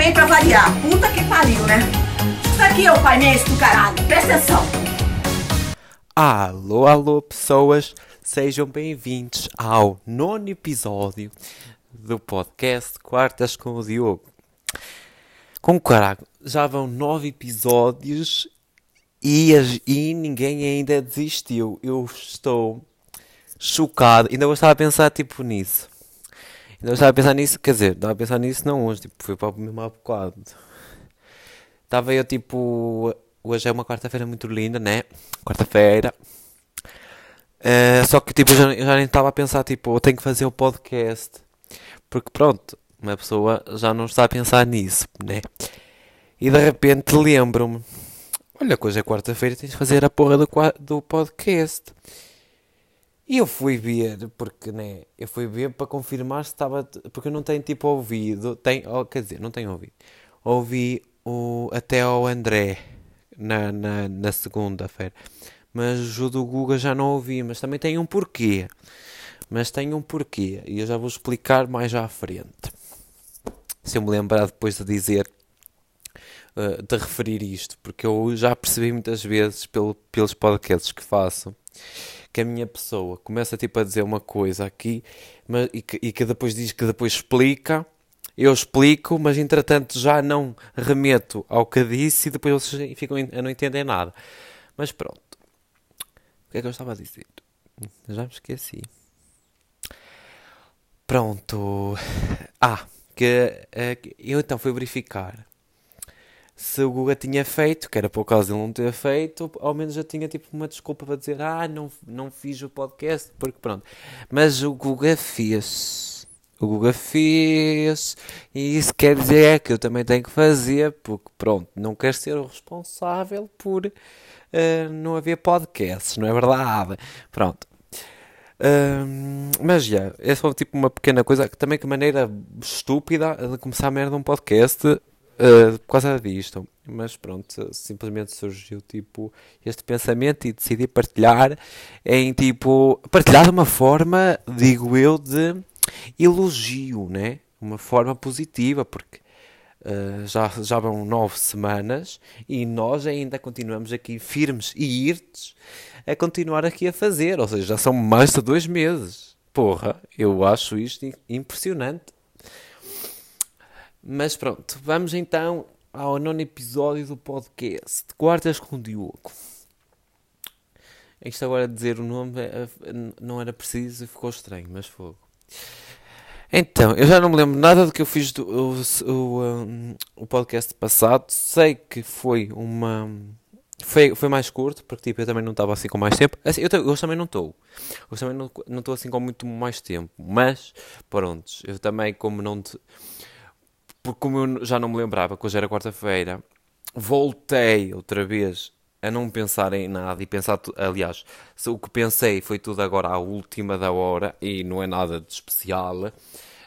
bem pra variar. Puta que pariu, né? Isso aqui é o painel do caralho. Presta atenção. Alô, alô, pessoas. Sejam bem-vindos ao nono episódio do podcast Quartas com o Diogo. Com caralho, já vão nove episódios e, e ninguém ainda desistiu. Eu estou chocado. Ainda eu estava a pensar tipo nisso. Ainda eu estava a pensar nisso, quer dizer, estava a pensar nisso não hoje, tipo, foi para o mesmo bocado. Estava eu tipo. Hoje é uma quarta-feira muito linda, né? Quarta-feira. Uh, só que tipo, eu já, eu já nem estava a pensar, tipo, eu tenho que fazer o podcast. Porque pronto, uma pessoa já não está a pensar nisso, né? E de repente lembro-me: olha, hoje é quarta-feira, tens de fazer a porra do, do podcast. E eu fui ver, porque né, eu fui ver para confirmar se estava. Porque eu não tenho tipo ouvido. Tem, oh, quer dizer, não tenho ouvido. Ouvi o, até ao André na, na, na segunda-feira. Mas o do Guga já não ouvi. Mas também tem um porquê. Mas tem um porquê. E eu já vou explicar mais à frente. Se eu me lembrar depois de dizer. Uh, de referir isto. Porque eu já percebi muitas vezes pelo, pelos podcasts que faço que a minha pessoa começa tipo a dizer uma coisa aqui mas, e, que, e que depois diz que depois explica, eu explico, mas entretanto já não remeto ao que disse e depois vocês ficam a não entender nada. Mas pronto. O que é que eu estava a dizer? Já me esqueci. Pronto. Ah, que, eh, eu então fui verificar se o Guga tinha feito, que era por causa de ele não ter feito, ao menos já tinha tipo uma desculpa para dizer ah, não, não fiz o podcast, porque pronto. Mas o Guga fez. O Guga fez. E isso quer dizer que eu também tenho que fazer, porque pronto, não quero ser o responsável por uh, não haver podcasts, não é verdade? Pronto. Mas já, é só tipo uma pequena coisa, que também que maneira estúpida de começar a merda um podcast uh, por causa disto. Mas pronto, simplesmente surgiu tipo este pensamento e decidi partilhar em tipo partilhar de uma forma, digo eu, de elogio, né? Uma forma positiva, porque Uh, já, já vão nove semanas e nós ainda continuamos aqui firmes e irtes a continuar aqui a fazer. Ou seja, já são mais de dois meses. Porra, eu acho isto impressionante. Mas pronto, vamos então ao nono episódio do podcast Quartas com Diogo. Isto agora dizer o nome é, é, não era preciso e ficou estranho, mas fogo. Então, eu já não me lembro nada do que eu fiz do o, o, um, o podcast passado. Sei que foi uma. Foi, foi mais curto, porque tipo, eu também não estava assim com mais tempo. Assim, eu, eu também não estou. Eu também não estou assim com muito mais tempo. Mas, pronto, eu também, como não. Te, porque como eu já não me lembrava que hoje era quarta-feira, voltei outra vez a não pensar em nada e pensar, aliás, o que pensei foi tudo agora à última da hora e não é nada de especial.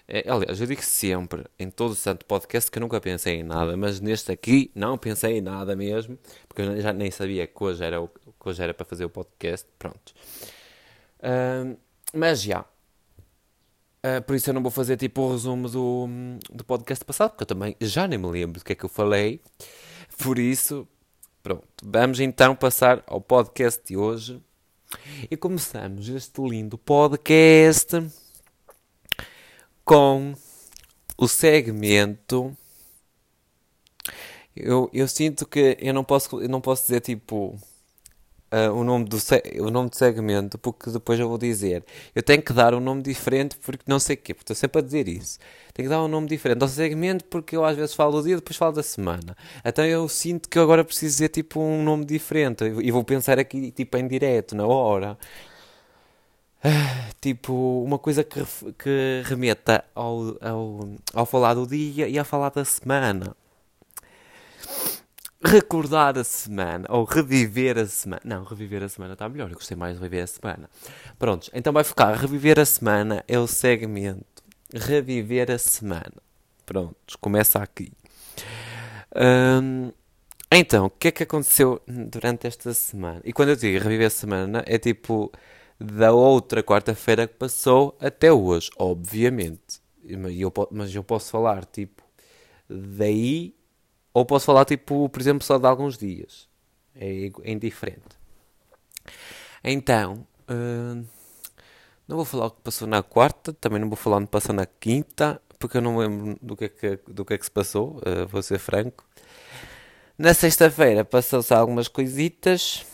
É, aliás, eu digo sempre em todo o santo podcast que nunca pensei em nada, mas neste aqui não pensei em nada mesmo, porque eu já nem sabia que hoje era, que hoje era para fazer o podcast. Pronto. Uh, mas já, Uh, por isso eu não vou fazer tipo o resumo do, do podcast passado, porque eu também já nem me lembro do que é que eu falei. Por isso, pronto. Vamos então passar ao podcast de hoje. E começamos este lindo podcast com o segmento. Eu, eu sinto que eu não posso, eu não posso dizer tipo uh, o, nome do o nome do segmento, porque depois eu vou dizer. Eu tenho que dar um nome diferente porque não sei o quê, porque estou sempre a dizer isso. Tenho que dar um nome diferente ao segmento porque eu às vezes falo do dia depois falo da semana. Então eu sinto que agora preciso dizer tipo um nome diferente e vou pensar aqui tipo em direto, na hora. Uh, tipo, uma coisa que, que remeta ao, ao, ao falar do dia e a falar da semana recordar a semana ou reviver a semana. Não, reviver a semana está melhor. Eu gostei mais de reviver a semana. Prontos, então vai ficar. Reviver a semana é o segmento. Reviver a semana. Prontos, começa aqui. Hum, então, o que é que aconteceu durante esta semana? E quando eu digo reviver a semana, é tipo da outra quarta-feira que passou até hoje, obviamente. Mas eu posso falar tipo daí, ou posso falar, tipo, por exemplo, só de alguns dias. É, indiferente. Então, uh, não vou falar o que passou na quarta, também não vou falar o que passou na quinta, porque eu não lembro do que é que, do que, é que se passou, uh, vou ser franco. Na sexta-feira passou-se algumas coisitas.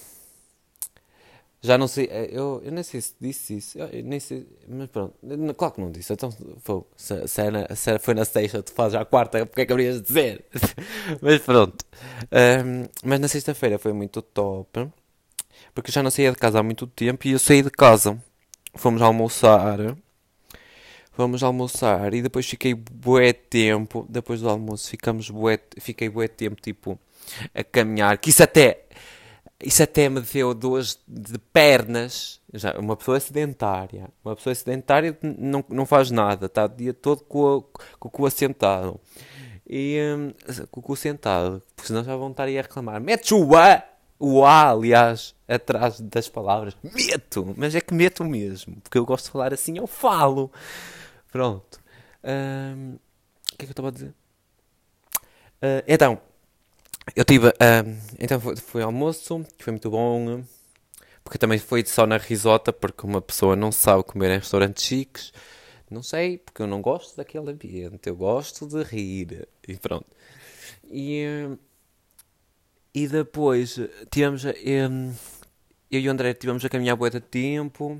Já não sei, eh, eu, eu nem sei se disse isso, eu, nem sei, mas pronto, claro que não disse. Então, foi, se, se, era, se foi na sexta, tu fazes à quarta, porque é que haverias de dizer? mas pronto. Um, mas na sexta-feira foi muito top, porque eu já não saía de casa há muito tempo e eu saí de casa. Fomos almoçar Vamos almoçar e depois fiquei bué tempo, depois do almoço ficamos bué, fiquei bué tempo tipo a caminhar, que isso até isso até me deu duas de pernas. Já, uma pessoa sedentária, uma pessoa sedentária não, não faz nada, está o dia todo com, a, com o cu assentado. E hum, com o cu sentado, porque senão já vão estar aí a reclamar. Mete o A, o A, aliás, atrás das palavras. Meto, mas é que meto mesmo, porque eu gosto de falar assim, eu falo. Pronto. Um, o que é que eu estava a dizer? Uh, então, eu tive. Um, então foi, foi almoço, foi muito bom. Porque também foi só na risota, porque uma pessoa não sabe comer em restaurantes chiques. Não sei, porque eu não gosto daquele ambiente. Eu gosto de rir. E pronto. E, e depois tivemos. Um, eu e o André tivemos a caminhar boa de tempo.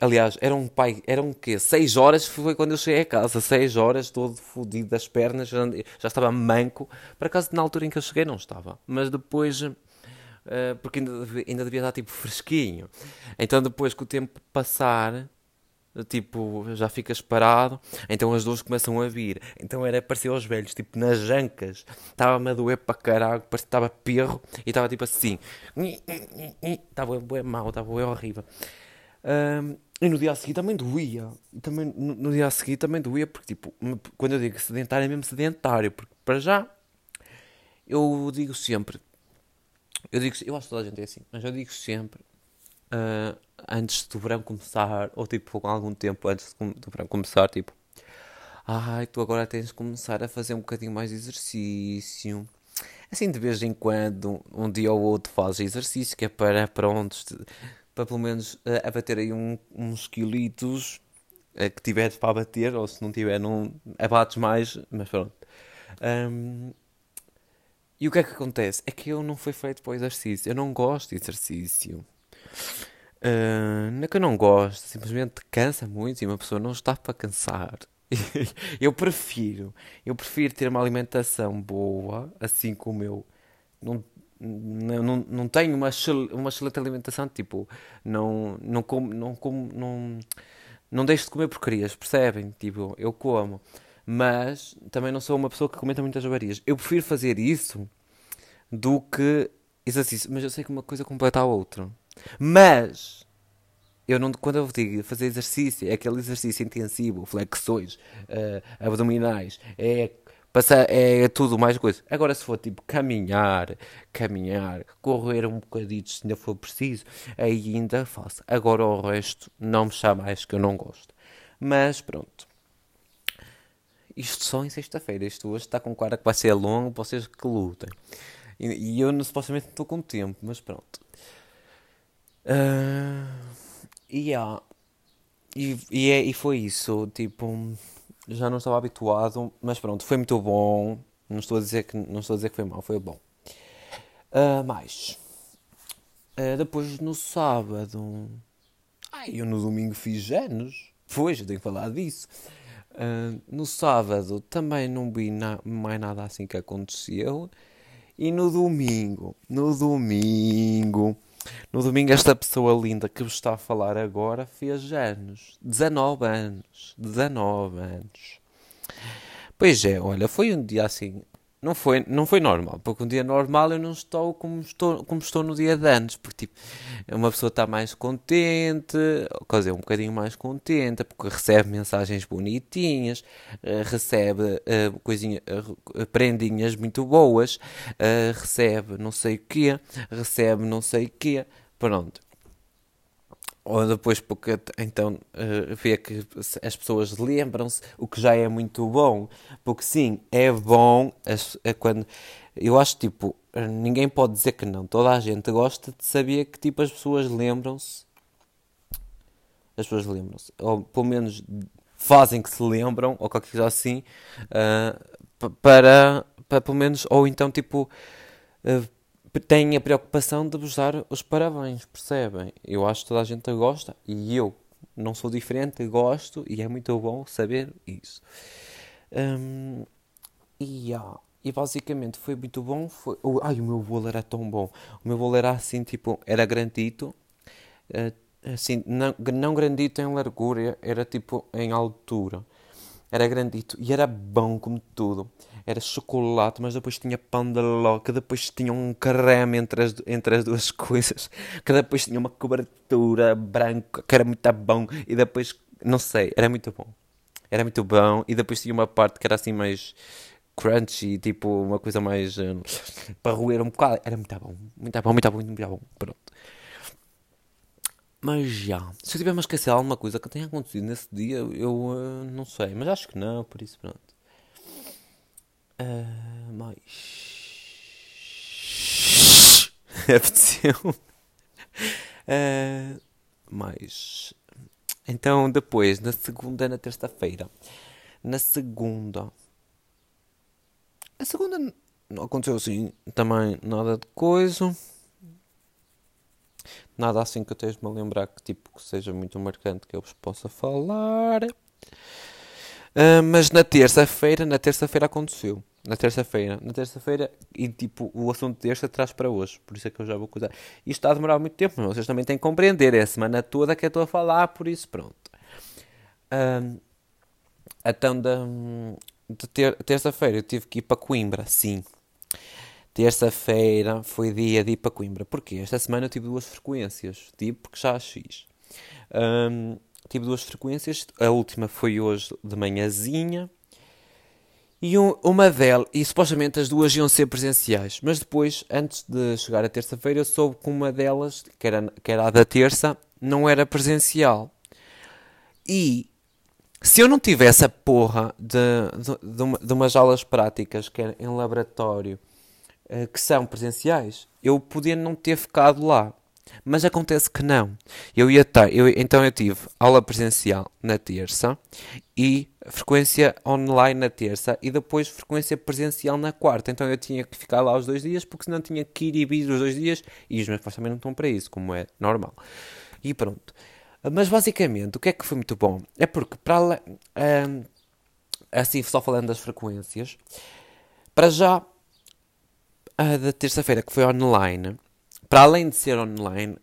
Aliás, era um pai, era um quê? 6 horas foi quando eu cheguei a casa. 6 horas, todo fodido das pernas, já, já estava manco. Por acaso, na altura em que eu cheguei, não estava. Mas depois, uh, porque ainda, ainda devia estar tipo fresquinho. Então, depois que o tempo passar, tipo, já ficas parado, então as dores começam a vir. Então era parecer aos velhos, tipo, nas ancas. Estava-me a doer para caralho, parecia estava perro e estava tipo assim. Estava bem mal, estava horrível. Um, e no dia a seguir também doía. Também, no, no, dia a seguir também doía, porque, tipo, quando eu digo sedentário, é mesmo sedentário. Porque, para já, eu digo sempre. Eu digo, eu acho que toda a gente é assim, mas eu digo sempre, uh, antes do verão começar, ou tipo, com algum tempo antes do verão começar, tipo, ai, tu agora tens de começar a fazer um bocadinho mais de exercício. Assim, de vez em quando, um dia ou outro fazes exercício, que é para, pronto, para pelo menos uh, abater aí um, uns quilitos uh, que tiveres para abater, ou se não tiver, não abates mais, mas pronto. Um, e o que é que acontece? É que eu não fui feito para o exercício. Eu não gosto de exercício. Uh, não é que eu não gosto, simplesmente cansa muito e uma pessoa não está para cansar. eu prefiro, eu prefiro ter uma alimentação boa, assim como eu não não, não, tenho uma, uma excelente alimentação, tipo, não, não como, não como, não, não deixo de comer porcarias, percebem? Tipo, eu como, mas também não sou uma pessoa que comenta muitas avarias. Eu prefiro fazer isso do que exercício, mas eu sei que uma coisa completa a outra. Mas, eu não, quando eu digo fazer exercício, é aquele exercício intensivo, flexões, uh, abdominais, é Passar é tudo mais coisa. Agora, se for tipo caminhar, caminhar, correr um bocadinho se ainda for preciso, aí ainda faço. Agora o resto não me chama mais que eu não gosto. Mas pronto. Isto só em sexta-feira. Isto hoje está com cara que vai ser longo, vocês que lutem. E, e eu supostamente estou com tempo, mas pronto. Uh, yeah. e, e, é, e foi isso. Tipo já não estava habituado, mas pronto, foi muito bom. Não estou a dizer que, não estou a dizer que foi mal, foi bom. Uh, mais. Uh, depois no sábado. Ai, eu no domingo fiz anos. Pois, eu tenho que falar disso. Uh, no sábado também não vi na, mais nada assim que aconteceu. E no domingo, no domingo, no domingo, esta pessoa linda que vos está a falar agora fez anos. 19 anos. 19 anos. Pois é, olha, foi um dia assim não foi, não foi normal, porque um dia normal eu não estou como estou, como estou no dia de antes, porque tipo, uma pessoa está mais contente, quer dizer, um bocadinho mais contente, porque recebe mensagens bonitinhas, uh, recebe uh, coisinha, uh, prendinhas muito boas, uh, recebe não sei o quê, recebe não sei o quê, pronto. Ou depois porque então uh, vê que as pessoas lembram-se, o que já é muito bom, porque sim, é bom as, é quando eu acho tipo ninguém pode dizer que não, toda a gente gosta de saber que tipo as pessoas lembram-se, as pessoas lembram-se, ou pelo menos fazem que se lembram ou qualquer coisa assim uh, para, para pelo menos ou então tipo uh, têm a preocupação de vos dar os parabéns, percebem? Eu acho que toda a gente gosta e eu não sou diferente, gosto e é muito bom saber isso. Um, e, yeah, e basicamente foi muito bom. Foi, oh, ai, o meu bolo era tão bom. O meu bolo era assim, tipo, era grandito. Uh, assim, não, não grandito em largura, era tipo em altura. Era grandito e era bom como tudo era chocolate, mas depois tinha pão de ló, que depois tinha um creme entre as, entre as duas coisas, que depois tinha uma cobertura branca, que era muito bom, e depois, não sei, era muito bom. Era muito bom, e depois tinha uma parte que era assim mais crunchy, tipo uma coisa mais um, para roer um bocado. Era muito bom, muito bom, muito bom, muito bom. Pronto. Mas já, se eu tiver a esquecer alguma coisa que tenha acontecido nesse dia, eu uh, não sei, mas acho que não, por isso pronto. Uh, mais. Apeteceu. Uh, mais. Então, depois, na segunda, na terça-feira. Na segunda. A segunda não aconteceu assim também nada de coisa. Nada assim que eu esteja-me a lembrar que tipo que seja muito marcante que eu vos possa falar. Uh, mas na terça-feira, na terça-feira aconteceu. Na terça-feira. Na terça-feira, e tipo, o assunto deste traz para hoje. Por isso é que eu já vou cuidar. Isto está a demorar muito tempo, mas vocês também têm que compreender. É a semana toda que eu estou a falar, por isso pronto. Um, então, da, de ter, terça-feira eu tive que ir para Coimbra, sim. Terça-feira foi dia de ir para Coimbra. Porquê? Esta semana eu tive duas frequências. Tive porque já X. Um, tive duas frequências. A última foi hoje de manhãzinha. E um, uma delas, e supostamente as duas iam ser presenciais, mas depois, antes de chegar a terça-feira, eu soube que uma delas, que era, que era a da terça, não era presencial. E se eu não tivesse a porra de, de, de, uma, de umas aulas práticas que é em laboratório eh, que são presenciais, eu podia não ter ficado lá. Mas acontece que não. Eu ia estar, eu, então eu tive aula presencial na terça e frequência online na terça e depois frequência presencial na quarta. Então eu tinha que ficar lá os dois dias porque senão tinha que ir e vir os dois dias e os meus pais também não estão para isso, como é normal. E pronto. Mas basicamente, o que é que foi muito bom? É porque para hum, assim só falando das frequências, para já a da terça-feira que foi online para além de ser online,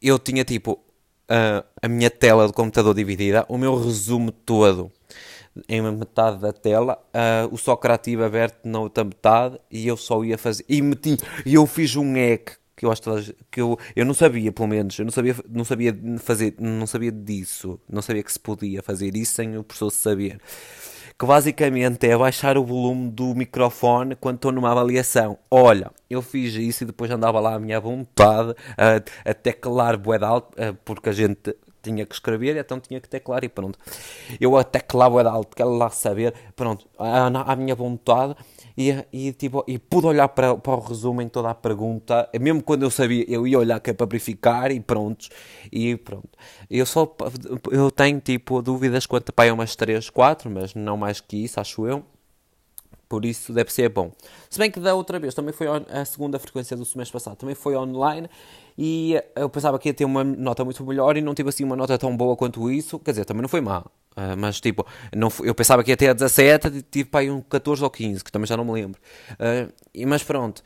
eu tinha tipo a, a minha tela do computador dividida, o meu resumo todo em metade da tela, uh, o Socrative aberto na outra metade e eu só ia fazer. E meti, e eu fiz um hack que eu acho que eu, eu não sabia, pelo menos, eu não sabia, não sabia fazer, não sabia disso, não sabia que se podia fazer isso sem o professor saber que basicamente é baixar o volume do microfone quando estou numa avaliação. Olha, eu fiz isso e depois andava lá à minha vontade a, a teclar bué alto, porque a gente tinha que escrever, então tinha que teclar e pronto. Eu a teclar bué alto, quero lá saber, pronto, à, à minha vontade e, e, tipo, e pude olhar para, para o resumo em toda a pergunta, mesmo quando eu sabia, eu ia olhar que é para verificar e pronto, e pronto. Eu só, eu tenho tipo dúvidas quanto para umas 3, 4, mas não mais que isso, acho eu. Por isso deve ser bom. Se bem que da outra vez também foi a segunda frequência do semestre passado, também foi online e eu pensava que ia ter uma nota muito melhor e não tive assim uma nota tão boa quanto isso. Quer dizer, também não foi má. Uh, mas tipo, não, eu pensava que ia ter a 17, tive para aí um 14 ou 15, que também já não me lembro. Uh, e, mas pronto,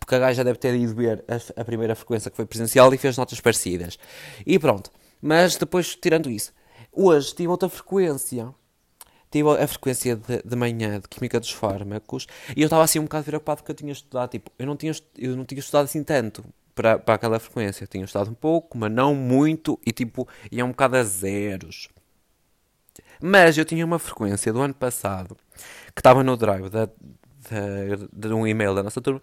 porque a gaja deve ter ido ver a, primeira frequência que foi presencial e fez notas parecidas. E pronto, mas depois, tirando isso, hoje tive outra frequência tive a frequência de, de manhã de Química dos Fármacos e eu estava assim um bocado preocupado porque eu tinha estudado, tipo, eu não tinha, eu não tinha estudado assim tanto para, para aquela frequência. Eu tinha estudado um pouco, mas não muito e tipo, ia um bocado a zeros. Mas eu tinha uma frequência do ano passado que estava no drive da, de, de um e-mail da nossa turma.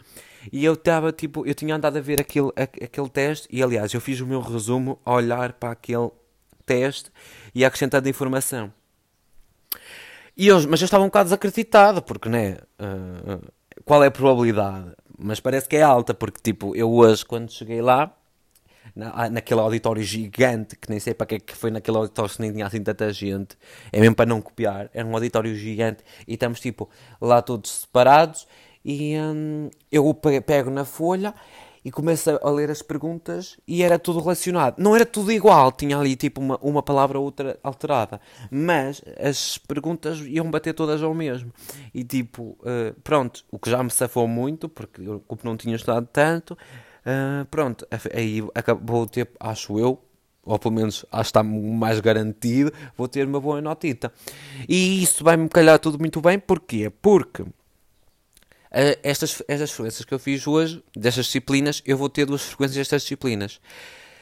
E eu estava tipo, eu tinha andado a ver aquele, aquele teste e aliás eu fiz o meu resumo a olhar para aquele teste e acrescentando informação. E eu, mas eu estava um bocado desacreditado, porque, né? Uh, qual é a probabilidade? Mas parece que é alta, porque, tipo, eu hoje, quando cheguei lá, na, ah, naquele auditório gigante, que nem sei para que é que foi naquele auditório se nem tinha assim tanta gente, é mesmo para não copiar, era um auditório gigante e estamos tipo lá todos separados e hum, eu pego na folha e começo a ler as perguntas e era tudo relacionado. Não era tudo igual, tinha ali tipo uma, uma palavra ou outra alterada, mas as perguntas iam bater todas ao mesmo. E tipo, uh, pronto, o que já me safou muito, porque eu como não tinha estudado tanto, uh, pronto, aí acabou ter, acho eu, ou pelo menos acho que está mais garantido, vou ter uma boa notita. E isso vai-me calhar tudo muito bem, porquê? Porque estas, estas frequências que eu fiz hoje, destas disciplinas, eu vou ter duas frequências destas disciplinas.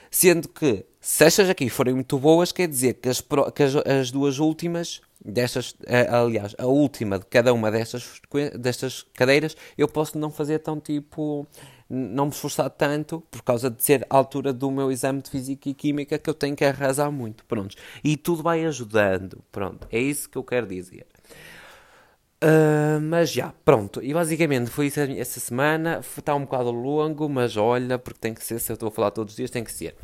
Sendo que, se estas aqui forem muito boas, quer dizer que as, que as, as duas últimas, destas, eh, aliás, a última de cada uma destas, destas cadeiras, eu posso não fazer tão tipo, não me esforçar tanto, por causa de ser a altura do meu exame de Física e Química, que eu tenho que arrasar muito, pronto. E tudo vai ajudando, pronto. É isso que eu quero dizer. Uh, mas já, pronto. E basicamente foi isso essa semana. Está um bocado longo, mas olha, porque tem que ser. Se eu estou a falar todos os dias, tem que ser.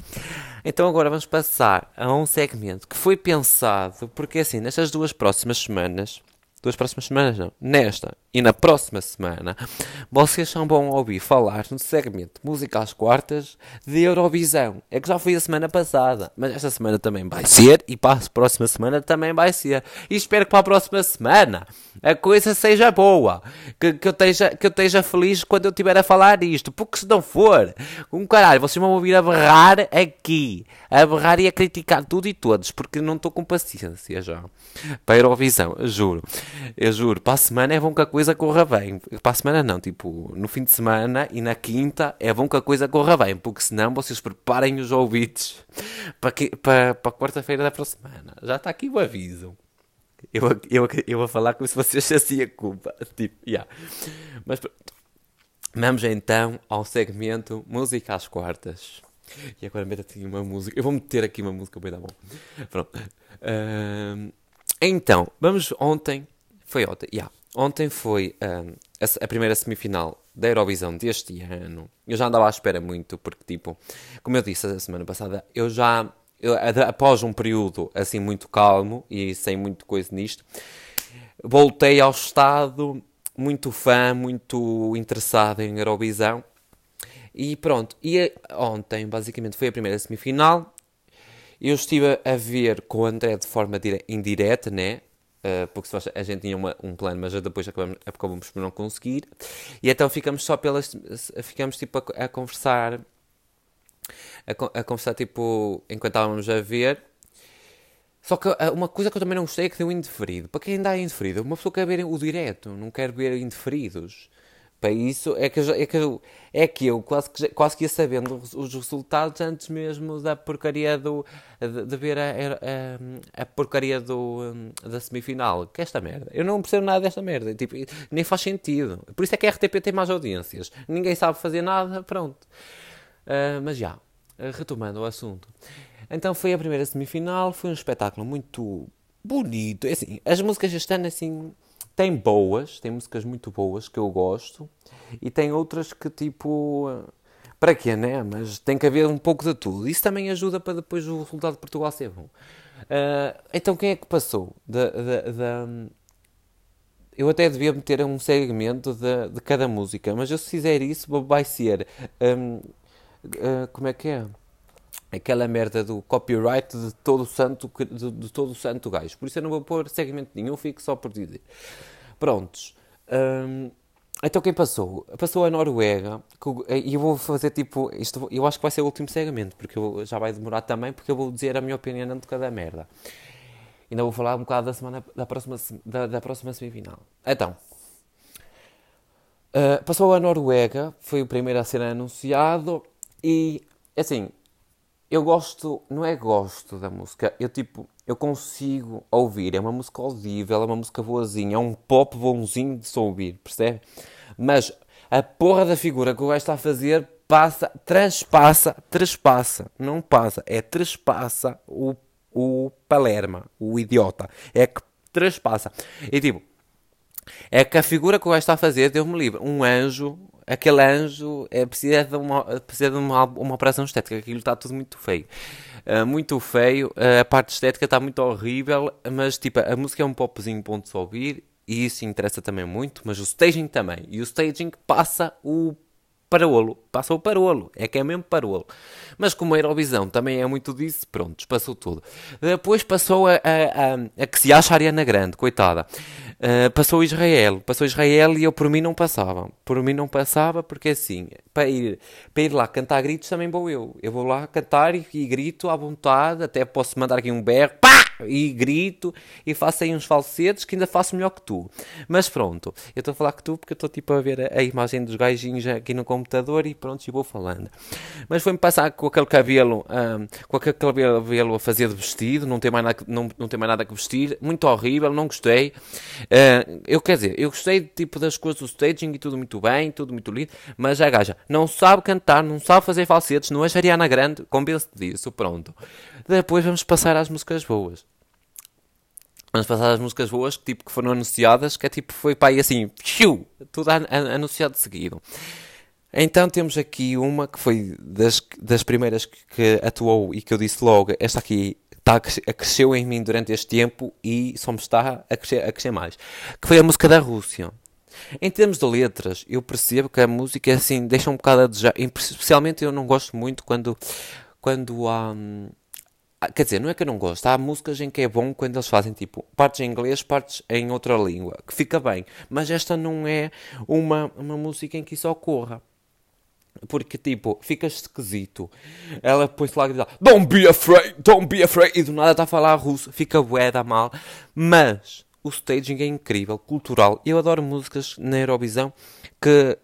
Então agora vamos passar a um segmento que foi pensado, porque assim, nestas duas próximas semanas duas próximas semanas, não, nesta e na próxima semana, vocês são bom ouvir falar no segmento Música às Quartas de Eurovisão. É que já foi a semana passada, mas esta semana também vai ser e para a próxima semana também vai ser. E espero que para a próxima semana a coisa seja boa, que, que, eu, esteja, que eu esteja feliz quando eu estiver a falar isto, porque se não for, um caralho, vocês vão ouvir a berrar aqui, a berrar e a criticar tudo e todos, porque não estou com paciência já para a Eurovisão, juro. Eu juro, para a semana é bom que a coisa corra bem. Para a semana não, tipo, no fim de semana e na quinta é bom que a coisa corra bem, porque senão vocês preparem os ouvidos para, que, para, para quarta-feira da próxima semana. Já está aqui o aviso. Eu, eu, eu vou falar como se vocês assim a culpa. Tipo, yeah. Mas vamos então ao segmento Música às Quartas. E agora meto aqui uma música. Eu vou meter aqui uma música bem da bom. Pronto. Uh, então, vamos ontem foi ontem, yeah. Ontem foi um, a, a, primeira semifinal da Eurovisão deste ano. Eu já andava à espera muito, porque, tipo, como eu disse a semana passada, eu já, eu, após um período assim muito calmo e sem muito coisa nisto, voltei ao estado muito fã, muito interessado em Eurovisão. E pronto, e ontem basicamente foi a primeira semifinal. Eu estive a ver com o André de forma indireta, né? Uh, porque a gente tinha uma, um plano, mas depois acabamos, acabamos por não conseguir. E então ficamos só pelas. Ficamos tipo a, a conversar. A, a, conversar tipo enquanto estávamos a ver. Só que uh, uma coisa que eu também não gostei é que deu indeferido. Para quem dá indeferido, uma pessoa quer ver o direto, não quer ver indeferidos para isso é que eu, é que eu, é que eu quase, que, quase que ia sabendo os resultados antes mesmo da porcaria do. de, de ver a, a, a, porcaria do, da semifinal. Que é esta merda. Eu não percebo nada desta merda. Tipo, nem faz sentido. Por isso é que a RTP tem mais audiências. Ninguém sabe fazer nada, pronto. Uh, mas já, retomando o assunto. Então foi a primeira semifinal, foi um espetáculo muito bonito. É assim, as músicas este ano, assim, tem boas, tem músicas muito boas que eu gosto e tem outras que tipo. Para quê, né? Mas tem que haver um pouco de tudo. Isso também ajuda para depois o resultado de Portugal ser bom. Uh, então quem é que passou? De, eu até devia meter um segmento de, de cada música, mas eu, se fizer isso vai ser. Um, uh, ah, como é que é? Aquela merda do copyright de todo o santo, de, de todo santo gajo. Por isso eu não vou pôr segmento nenhum, fico só por dizer. Prontos. Hum, então quem passou? Passou a Noruega, e eu vou fazer tipo, isto, eu acho que vai ser o último segmento, porque eu, já vai demorar também, porque eu vou dizer a minha opinião de cada merda. Ainda vou falar um bocado da semana, da próxima, da, da próxima semifinal. Então, uh, passou a Noruega, foi o primeiro a ser anunciado, e assim, eu gosto, não é gosto da música, eu tipo, eu consigo ouvir. É uma música audível, é uma música boazinha, é um pop bonzinho de se ouvir, percebe? Mas a porra da figura que o gajo está a fazer passa, transpassa, transpassa, não passa, é transpassa o, o Palerma, o idiota. É que transpassa. E tipo, é que a figura que o gajo está a fazer deu-me livre. Um anjo, aquele anjo é, precisa de, uma, precisa de uma, uma operação estética, aquilo está tudo muito feio. Uh, muito feio, uh, a parte estética está muito horrível, mas tipo, a música é um popzinho ponto de ouvir e isso interessa também muito, mas o staging também. E o staging passa o parolo, passa o parolo, é que é mesmo parolo. Mas como a Eurovisão também é muito disso, pronto, passou tudo. Depois passou a, a, a, a que se acha a Ariana Grande, coitada. Uh, passou Israel, passou Israel e eu por mim não passava. Por mim não passava porque assim, para ir, para ir lá cantar gritos também vou eu. Eu vou lá cantar e, e grito à vontade, até posso mandar aqui um berro, pá! E grito e faço aí uns falsetes que ainda faço melhor que tu. Mas pronto, eu estou a falar que tu porque eu estou tipo a ver a, a, imagem dos gajinhos aqui no computador e pronto, e vou falando. Mas foi-me passar com aquele cabelo, um, com aquele cabelo a fazer de vestido, não tem mais nada, não, não tem mais nada que vestir, muito horrível, não gostei. Uh, eu quer dizer, eu gostei tipo das coisas do staging e tudo muito bem, tudo muito lindo, mas a gaja não sabe cantar, não sabe fazer falsetes, não é Ariana Grande, convence disso, pronto. Depois vamos passar às músicas boas. Vamos passar às músicas boas que, tipo, que foram anunciadas, que é tipo, foi para aí assim, piu, tudo an anunciado de seguido. Então temos aqui uma que foi das, das primeiras que, que atuou e que eu disse logo, esta aqui a cresceu em mim durante este tempo e só me está a crescer, a crescer mais. Que foi a música da Rússia. Em termos de letras, eu percebo que a música é assim, deixa um bocado a desejar. Especialmente eu não gosto muito quando, quando há. Hum, quer dizer, não é que eu não gosto. Há músicas em que é bom quando eles fazem tipo partes em inglês, partes em outra língua, que fica bem. Mas esta não é uma, uma música em que isso ocorra. Porque, tipo, fica esquisito. Ela põe-se lá a gritar Don't be afraid, don't be afraid. E do nada está a falar russo. Fica bué da mal. Mas o staging é incrível, cultural. Eu adoro músicas na Eurovisão que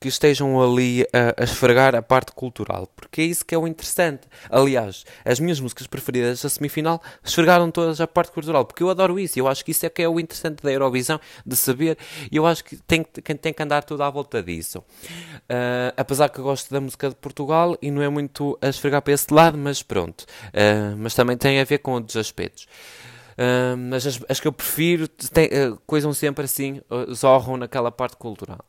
que estejam ali a, a, esfregar a parte cultural, porque é isso que é o interessante. Aliás, as minhas músicas preferidas da semifinal esfregaram todas a parte cultural, porque eu adoro isso, eu acho que isso é que é o interessante da Eurovisão, de saber, e eu acho que tem, tem, tem que andar tudo à volta disso. Uh, apesar que eu gosto da música de Portugal e não é muito a esfregar para esse lado, mas pronto. Uh, mas também tem a ver com outros aspectos. Uh, mas as, as, que eu prefiro tem, coisam sempre assim, zorram naquela parte cultural.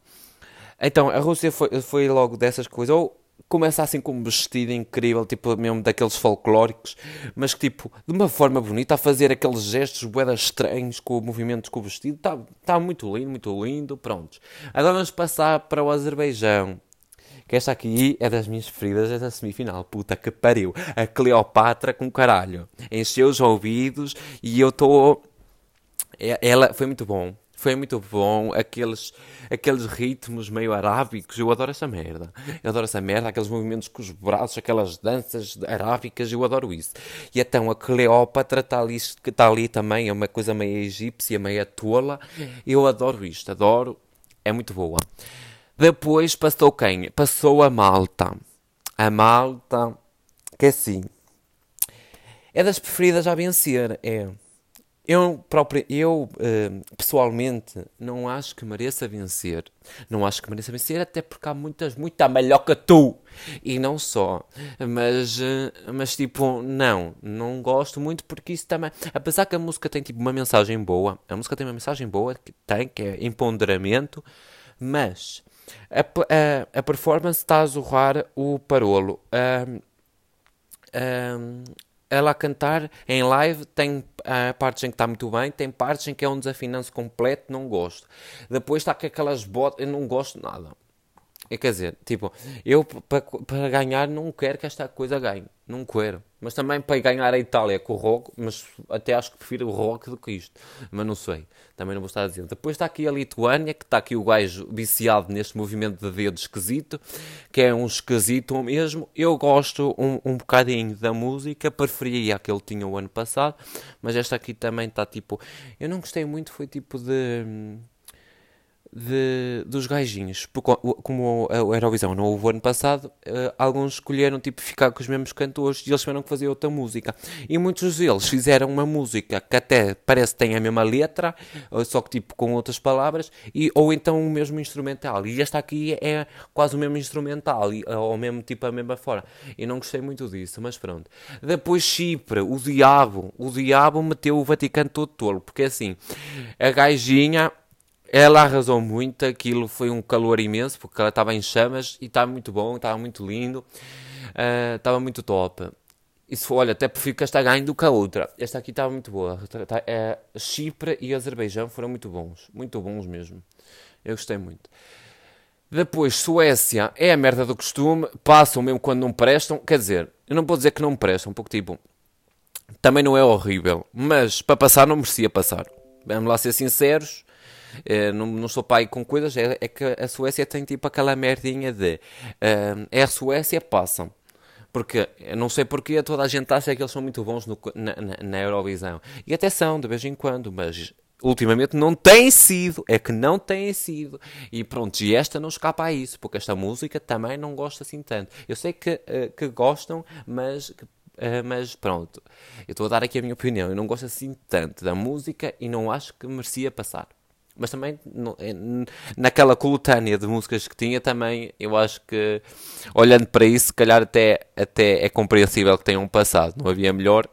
Então, a Rússia foi, foi logo dessas coisas. Ou começa assim com um vestido incrível, tipo mesmo daqueles folclóricos, mas que tipo, de uma forma bonita, a fazer aqueles gestos boedas estranhos com movimentos com o vestido. Está tá muito lindo, muito lindo. Prontos. Agora vamos passar para o Azerbaijão. Que esta aqui é das minhas preferidas, esta semifinal. Puta que pariu. A Cleopatra com caralho. Encheu os ouvidos e eu estou. É, ela foi muito bom. Foi muito bom. Aqueles, aqueles ritmos meio arábicos. Eu adoro essa merda. Eu adoro essa merda. Aqueles movimentos com os braços, aquelas danças arábicas. Eu adoro isso. E então a Cleópatra está ali, está ali também. É uma coisa meio egípcia, meio tola. Eu adoro isto. Adoro. É muito boa. Depois passou quem? Passou a Malta. A Malta. Que é assim. É das preferidas a vencer. É. Eu, próprio, eu uh, pessoalmente não acho que mereça vencer. Não acho que mereça vencer, até porque há muitas, muita melhor que tu. E não só. Mas, uh, mas tipo, não. Não gosto muito porque isso também. Apesar que a música tem tipo uma mensagem boa. A música tem uma mensagem boa, que tem, que é empoderamento. Mas a, a, a performance está a zorrar o parolo. Uh, ela a cantar em live tem uh, partes em que está muito bem, tem partes em que é um desafinanço completo, não gosto. Depois está com aquelas botas, eu não gosto nada. É, quer dizer, tipo, eu para ganhar não quero que esta coisa ganhe. Não quero. Mas também para ganhar a Itália com o rock, mas até acho que prefiro o rock do que isto. Mas não sei. Também não vou estar a dizer. Depois está aqui a Lituânia, que está aqui o gajo viciado neste movimento de dedo esquisito, que é um esquisito mesmo. Eu gosto um, um bocadinho da música, preferia a que tinha o ano passado, mas esta aqui também está tipo. Eu não gostei muito, foi tipo de de, dos gajinhos. Porque, como a Eurovisão não houve ano passado, uh, alguns escolheram tipo, ficar com os mesmos cantores e eles tiveram que fazer outra música. E muitos deles fizeram uma música que até parece que tem a mesma letra, só que tipo com outras palavras, e, ou então o mesmo instrumental. E esta aqui é quase o mesmo instrumental, e, ou mesmo tipo a mesma forma. E não gostei muito disso, mas pronto. Depois Chipre, o diabo, o diabo meteu o Vaticano todo tolo, porque assim, a gajinha ela arrasou muito, aquilo foi um calor imenso, porque ela estava em chamas e estava muito bom, estava muito lindo, uh, estava muito top. Isso, olha, até prefiro que esta ganhe do que a outra. Esta aqui estava muito boa. É, Chipre e Azerbaijão foram muito bons, muito bons mesmo. Eu gostei muito. Depois, Suécia é a merda do costume, passam mesmo quando não prestam. Quer dizer, eu não vou dizer que não prestam, porque tipo, também não é horrível, mas para passar não merecia passar. Vamos lá ser sinceros, Uh, não, não sou pai com coisas, é, é, que a Suécia tem tipo aquela merdinha de uh, é a Suécia, passam. Porque não sei porque toda a gente acha que eles são muito bons no, na, na, na Eurovisão. E até são, de vez em quando, mas ultimamente não têm sido, é que não têm sido. E pronto, e esta não escapa a isso, porque esta música também não gosta assim tanto. Eu sei que, uh, que gostam, mas, uh, mas pronto, eu estou a dar aqui a minha opinião. Eu não gosto assim tanto da música e não acho que merecia passar. Mas também, é, naquela coletânea de músicas que tinha, também eu acho que, olhando para isso, se calhar até, até é compreensível que tenham passado. Não havia melhor.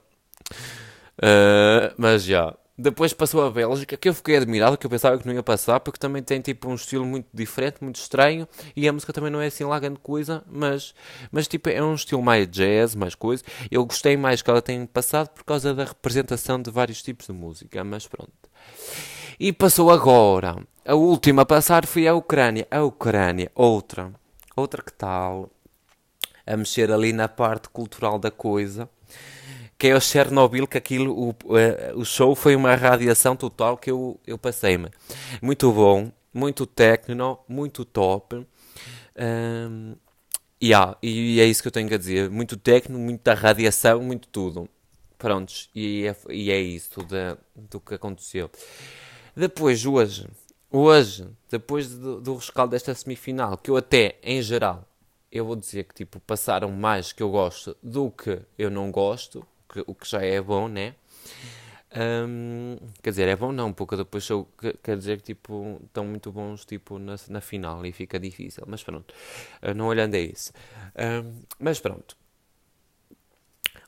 Uh, mas já. Depois passou a Bélgica, que eu fiquei admirado, que eu pensava que não ia passar, porque também tem tipo um estilo muito diferente, muito estranho, e a música também não é assim lá grande coisa, mas, mas tipo é um estilo mais jazz, mais coisa. Eu gostei mais que ela tenha passado por causa da representação de vários tipos de música, mas pronto. E passou agora. A última a passar foi a Ucrânia. A Ucrânia, outra. Outra que tal? A mexer ali na parte cultural da coisa. Que é o Chernobyl, que aquilo, o, o show foi uma radiação total que eu, eu passei-me. Muito bom, muito técnico, muito top. Um, yeah, e é isso que eu tenho a dizer. Muito técnico, muita radiação, muito tudo. Prontos, e é, e é isso de, do que aconteceu. Depois, hoje, hoje, depois do, do rescaldo desta semifinal, que eu até, em geral, eu vou dizer que tipo, passaram mais que eu gosto do que eu não gosto, que, o que já é bom, né? Um, quer dizer, é bom não, porque depois eu, quer dizer que tipo, estão muito bons tipo, na, na final e fica difícil, mas pronto, uh, não olhando a isso. Um, mas pronto,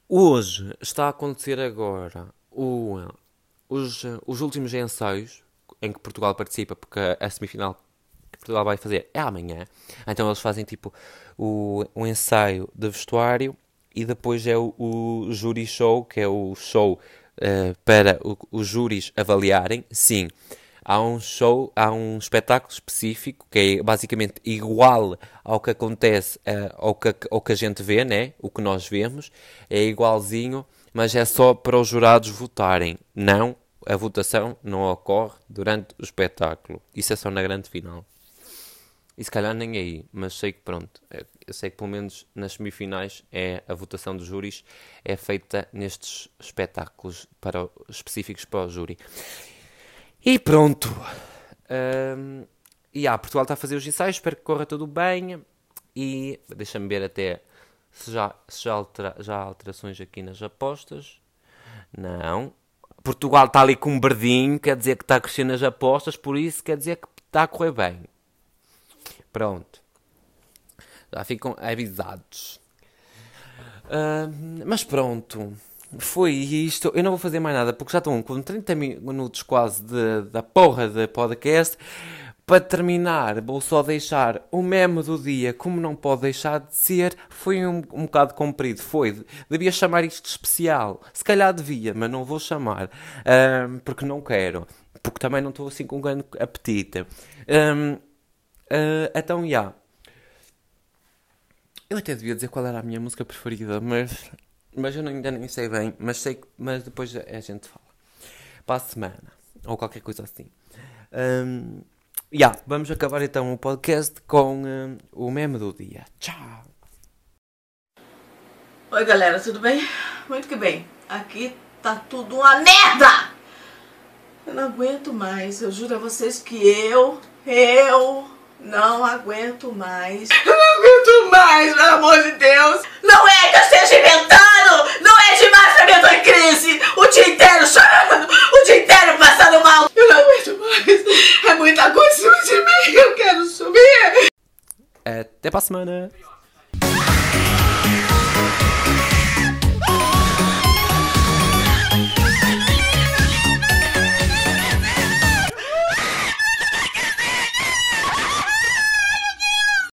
hoje está a acontecer agora o os, os últimos ensaios em que Portugal participa, porque a semifinal que Portugal vai fazer é amanhã. Então eles fazem tipo o, o ensaio de vestuário e depois é o, o júri show, que é o show uh, para o, os júris avaliarem. Sim, há um show, há um espetáculo específico que é basicamente igual ao que acontece, uh, ao, que, ao que a gente vê, né? o que nós vemos, é igualzinho mas é só para os jurados votarem. Não, a votação não ocorre durante o espetáculo. Isso é só na grande final. E se calhar nem aí, mas sei que pronto, eu sei que pelo menos nas semifinais é a votação dos júris é feita nestes espetáculos para, específicos para o júri. E pronto. Um, e ah, Portugal está a fazer os ensaios, espero que corra tudo bem. E deixa-me ver até se já, se já, altera, já há alterações aqui nas apostas. Não. Portugal está ali com um verdinho, quer dizer que está a crescer nas apostas, por isso quer dizer que está a correr bem. Pronto. Já ficam avisados. Uh, mas pronto. Foi isto. Eu não vou fazer mais nada porque já estão com 30 minutos quase de, da porra de podcast. Para terminar, vou só deixar o meme do dia, como não pode deixar de ser, foi um, um bocado comprido. Foi, devia chamar isto de especial. Se calhar devia, mas não vou chamar, um, porque não quero. Porque também não estou assim com grande apetite. Um, uh, então, já. Yeah. Eu até devia dizer qual era a minha música preferida, mas, mas eu ainda nem sei bem. Mas, sei, mas depois a gente fala. Para a semana, ou qualquer coisa assim. Um, yeah, vamos acabar então o podcast com uh, o meme do dia. Tchau! Oi galera, tudo bem? Muito que bem. Aqui tá tudo uma merda! Eu não aguento mais, eu juro a vocês que eu, eu não aguento mais. Eu não aguento mais, pelo amor de Deus! Não é que eu esteja inventando! Não é demais que eu tô em crise! O dia inteiro chorando, o dia inteiro passando mal! coisa. É muita coisa de mim. Eu quero subir. Até para semana.